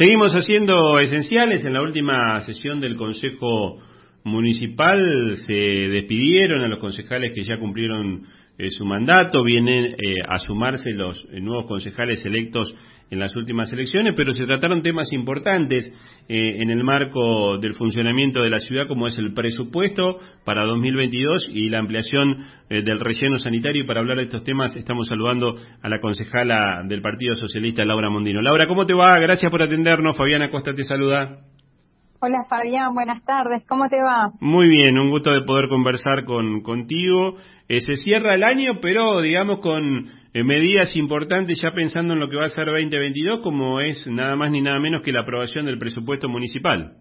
Seguimos haciendo esenciales. En la última sesión del Consejo Municipal se despidieron a los concejales que ya cumplieron eh, su mandato, vienen eh, a sumarse los eh, nuevos concejales electos en las últimas elecciones, pero se trataron temas importantes en el marco del funcionamiento de la ciudad, como es el presupuesto para 2022 y la ampliación del relleno sanitario. Y para hablar de estos temas estamos saludando a la concejala del Partido Socialista, Laura Mondino. Laura, ¿cómo te va? Gracias por atendernos. Fabiana Costa te saluda. Hola Fabián, buenas tardes, ¿cómo te va? Muy bien, un gusto de poder conversar con, contigo. Eh, se cierra el año, pero digamos con eh, medidas importantes ya pensando en lo que va a ser 2022, como es nada más ni nada menos que la aprobación del presupuesto municipal.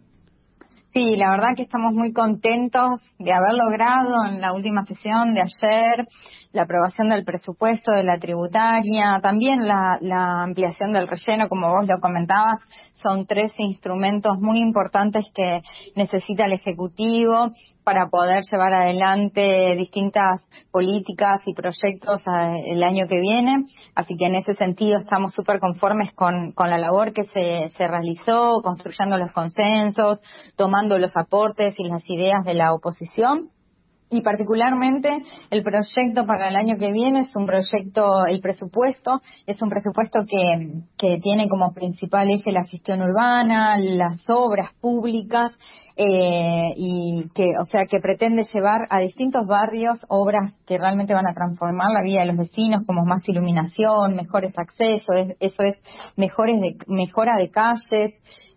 Sí, la verdad que estamos muy contentos de haber logrado en la última sesión de ayer la aprobación del presupuesto de la tributaria, también la, la, ampliación del relleno, como vos lo comentabas, son tres instrumentos muy importantes que necesita el Ejecutivo para poder llevar adelante distintas políticas y proyectos eh, el año que viene. Así que en ese sentido estamos súper conformes con, la labor que se realizó, construyendo los consensos, tomando los aportes y las ideas de la oposición y particularmente el proyecto para el año que viene es un proyecto, el presupuesto, es un presupuesto que, que tiene como principal eje la gestión urbana, las obras públicas, eh, y que, o sea, que pretende llevar a distintos barrios obras que realmente van a transformar la vida de los vecinos, como más iluminación, mejores accesos, eso es mejores mejora de calles,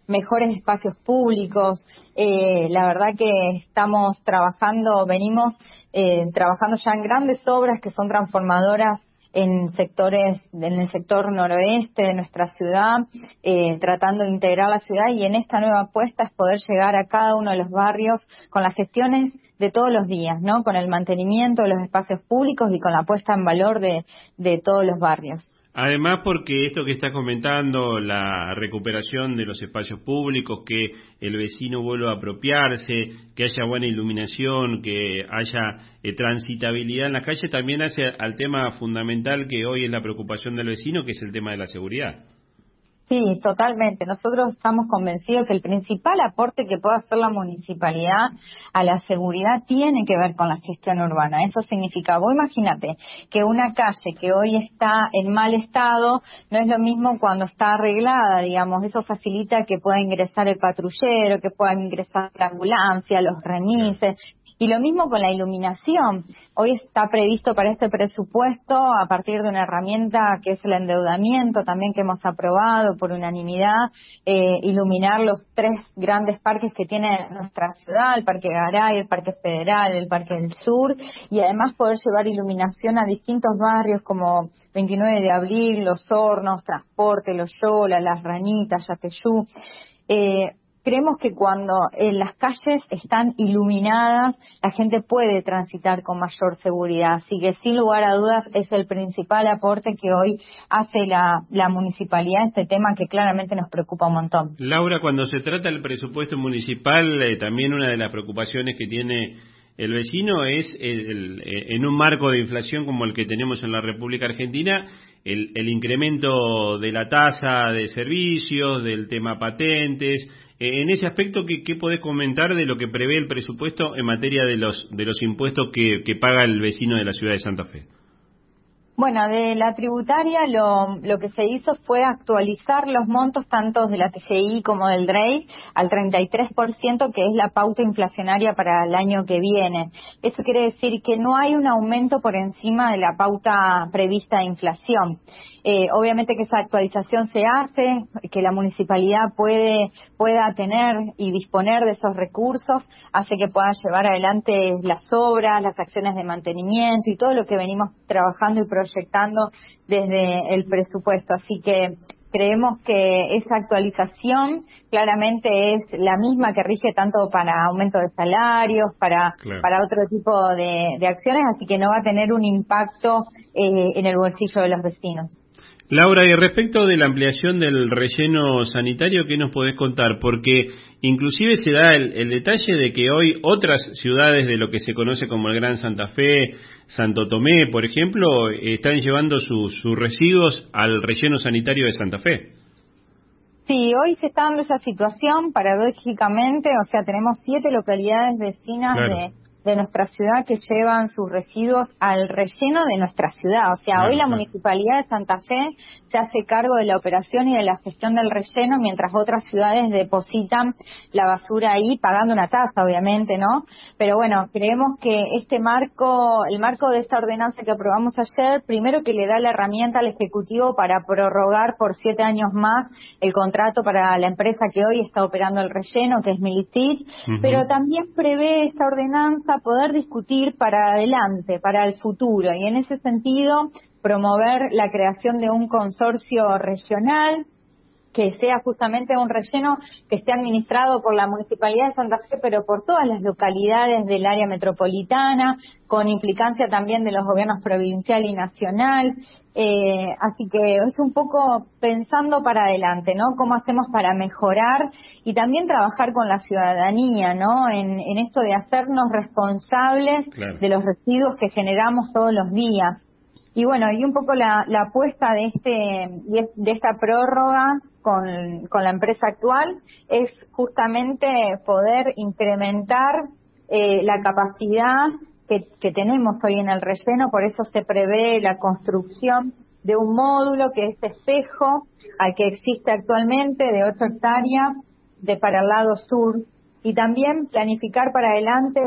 mejores espacios públicos. Eh, la verdad que estamos trabajando, venimos eh, trabajando ya en grandes obras que son transformadoras en sectores, en el sector noroeste de nuestra ciudad, eh, tratando de integrar la ciudad y en esta nueva apuesta es poder llegar a cada uno de los barrios con las gestiones de todos los días, ¿no? Con el mantenimiento de los espacios públicos y con la puesta en valor de, de todos los barrios. Además, porque esto que está comentando, la recuperación de los espacios públicos, que el vecino vuelva a apropiarse, que haya buena iluminación, que haya eh, transitabilidad en las calles, también hace al tema fundamental que hoy es la preocupación del vecino, que es el tema de la seguridad. Sí, totalmente. Nosotros estamos convencidos que el principal aporte que puede hacer la municipalidad a la seguridad tiene que ver con la gestión urbana. Eso significa, vos imagínate que una calle que hoy está en mal estado no es lo mismo cuando está arreglada, digamos. Eso facilita que pueda ingresar el patrullero, que pueda ingresar la ambulancia, los remises, y lo mismo con la iluminación. Hoy está previsto para este presupuesto, a partir de una herramienta que es el endeudamiento, también que hemos aprobado por unanimidad, eh, iluminar los tres grandes parques que tiene nuestra ciudad, el Parque Garay, el Parque Federal, el Parque del Sur, y además poder llevar iluminación a distintos barrios como 29 de Abril, Los Hornos, Transporte, Los Yola, Las Ranitas, Yapeyú. Eh, creemos que cuando en las calles están iluminadas, la gente puede transitar con mayor seguridad. Así que sin lugar a dudas es el principal aporte que hoy hace la, la municipalidad a este tema que claramente nos preocupa un montón. Laura, cuando se trata del presupuesto municipal, eh, también una de las preocupaciones que tiene el vecino es en un marco de inflación como el que tenemos en la República Argentina, el, el incremento de la tasa de servicios, del tema patentes, eh, en ese aspecto, ¿qué, ¿qué, podés comentar de lo que prevé el presupuesto en materia de los, de los impuestos que, que paga el vecino de la ciudad de Santa Fe? Bueno, de la tributaria lo, lo, que se hizo fue actualizar los montos tanto de la TGI como del DREI al 33%, que es la pauta inflacionaria para el año que viene. Eso quiere decir que no hay un aumento por encima de la pauta prevista de inflación. Eh, obviamente que esa actualización se hace, que la municipalidad puede, pueda tener y disponer de esos recursos, hace que pueda llevar adelante las obras, las acciones de mantenimiento y todo lo que venimos trabajando y proyectando desde el presupuesto. Así que creemos que esa actualización claramente es la misma que rige tanto para aumento de salarios, para, para otro tipo de, acciones, así que no va a tener un impacto eh, en el bolsillo de los vecinos. Laura, y respecto de la ampliación del relleno sanitario, ¿qué nos podés contar? Porque inclusive se da el, detalle de que hoy otras ciudades de lo que se conoce como el Gran Santa Fe, Santo Tomé, por ejemplo, están llevando sus residuos al relleno sanitario de Santa Fe. Sí, hoy se está dando esa situación, paradójicamente, o sea, tenemos siete localidades vecinas de de nuestra ciudad que llevan sus residuos al relleno de nuestra ciudad. O sea, hoy la Municipalidad de Santa Fe se hace cargo de la operación y de la gestión del relleno, mientras otras ciudades depositan la basura ahí, pagando una tasa, obviamente, ¿no? Pero bueno, creemos que este marco, el marco de esta ordenanza que aprobamos ayer, primero que le da la herramienta al Ejecutivo para prorrogar por siete años más el contrato para la empresa que hoy está operando el relleno, que es Militich, pero también prevé esta ordenanza poder discutir para adelante, para el futuro, y en ese sentido promover la creación de un consorcio regional que sea justamente un relleno que esté administrado por la Municipalidad de Santa Fe, pero por todas las localidades del área metropolitana, con implicancia también de los gobiernos provincial y nacional. Eh, así que es un poco pensando para adelante, ¿no? Cómo hacemos para mejorar y también trabajar con la ciudadanía, ¿no? En, esto de hacernos responsables de los residuos que generamos todos los días. Y bueno, y un poco la, apuesta de este de esta prórroga con, con la empresa actual es justamente poder incrementar eh, la capacidad que, que tenemos hoy en el relleno, por eso se prevé la construcción de un módulo que es espejo al que existe actualmente de 8 hectáreas de para el lado sur. Y también planificar para adelante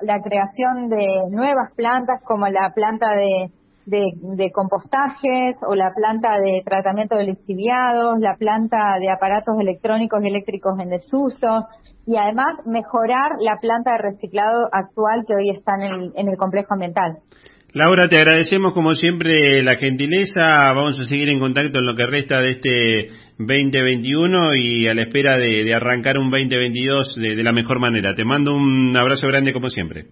la creación de nuevas plantas como la planta de de, compostajes o la planta de tratamiento de lixiviados, la planta de aparatos electrónicos y eléctros en desuso y además mejorar la planta de reciclado actual que hoy está en el, en el complejo ambiental. Laura, te agradecemos como siempre la gentileza. Vamos a seguir en contacto en lo que resta de este 2021 y a la espera de, arrancar un 2022 de, de la mejor manera. Te mando un abrazo grande como siempre.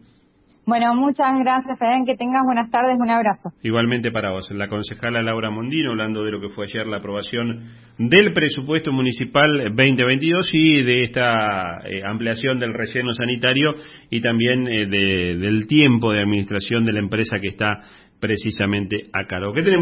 Bueno, muchas gracias, Fabián. Que tengas buenas tardes. Un abrazo. Igualmente para vos. La concejala Laura Mondino, hablando de lo que fue ayer la aprobación del presupuesto municipal 2022 y de esta eh, ampliación del relleno sanitario y también eh, del tiempo de administración de la empresa que está precisamente a cargo. ¿Qué tenemos?